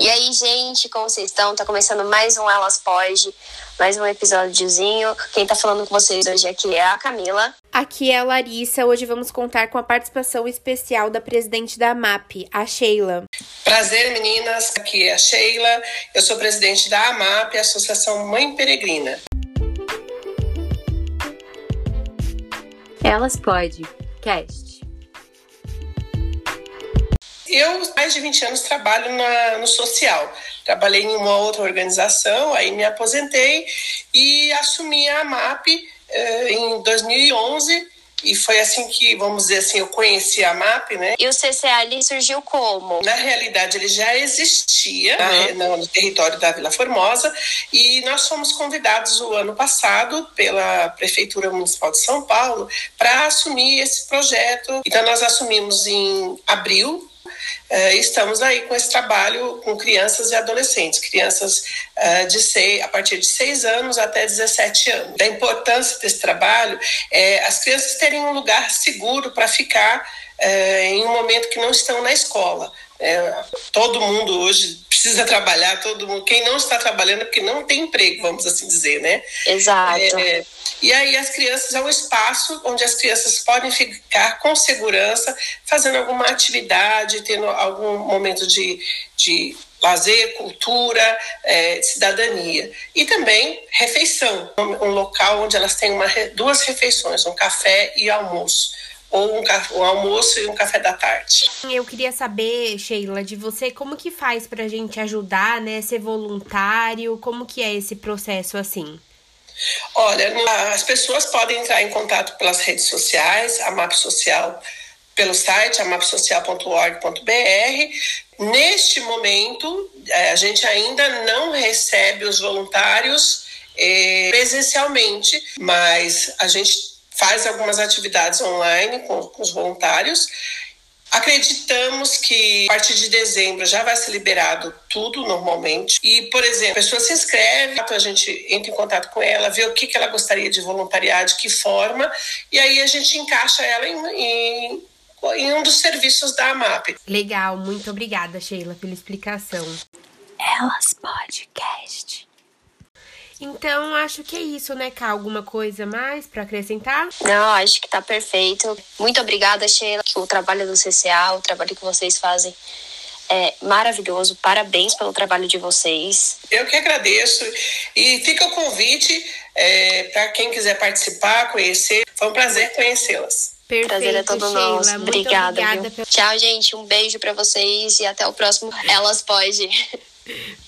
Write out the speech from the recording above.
E aí, gente, como vocês estão? Tá começando mais um Elas Pode, mais um episódiozinho. Quem tá falando com vocês hoje aqui é a Camila. Aqui é a Larissa. Hoje vamos contar com a participação especial da presidente da AMAP, a Sheila. Prazer, meninas. Aqui é a Sheila. Eu sou presidente da AMAP, Associação Mãe Peregrina. Elas Pode, cast. Eu, mais de 20 anos, trabalho na, no social. Trabalhei em uma outra organização, aí me aposentei e assumi a MAP eh, em 2011. E foi assim que, vamos dizer assim, eu conheci a MAP, né? E o CCA surgiu como? Na realidade, ele já existia uhum. no, no território da Vila Formosa e nós fomos convidados o ano passado pela Prefeitura Municipal de São Paulo para assumir esse projeto. Então, nós assumimos em abril estamos aí com esse trabalho com crianças e adolescentes, crianças uh, de seis, a partir de 6 anos até 17 anos. A importância desse trabalho é as crianças terem um lugar seguro para ficar uh, em um momento que não estão na escola. É, todo mundo hoje precisa trabalhar, todo mundo. Quem não está trabalhando é porque não tem emprego, vamos assim dizer, né? Exato. É, e aí as crianças é um espaço onde as crianças podem ficar com segurança, fazendo alguma atividade, tendo algum momento de, de lazer, cultura, é, cidadania. E também refeição, um local onde elas têm uma, duas refeições, um café e almoço ou um, um, almoço e um café da tarde. Eu queria saber, Sheila, de você, como que faz para a gente ajudar, né, ser voluntário, como que é esse processo assim? Olha, as pessoas podem entrar em contato pelas redes sociais, a MAP Social, pelo site amapsocial.org.br. Neste momento, é, a gente ainda não recebe os voluntários eh, presencialmente, mas a gente faz algumas atividades online com, com os voluntários Acreditamos que a partir de dezembro já vai ser liberado tudo normalmente. E, por exemplo, a pessoa se inscreve, a gente entra em contato com ela, vê o que, que ela gostaria de voluntariar, de que forma, e aí a gente encaixa ela em, em, em um dos serviços da AMAP. Legal, muito obrigada, Sheila, pela explicação. Elas Podcast. Então, acho que é isso, né, Cá? Alguma coisa mais para acrescentar? Não, acho que tá perfeito. Muito obrigada, Sheila. O trabalho do CCA, o trabalho que vocês fazem é maravilhoso. Parabéns pelo trabalho de vocês. Eu que agradeço. E fica o convite é, para quem quiser participar, conhecer. Foi um prazer conhecê-las. Perfeito, Prazer é todo Sheila. nosso. Obrigada. obrigada pelo... Tchau, gente. Um beijo para vocês e até o próximo Elas Pode.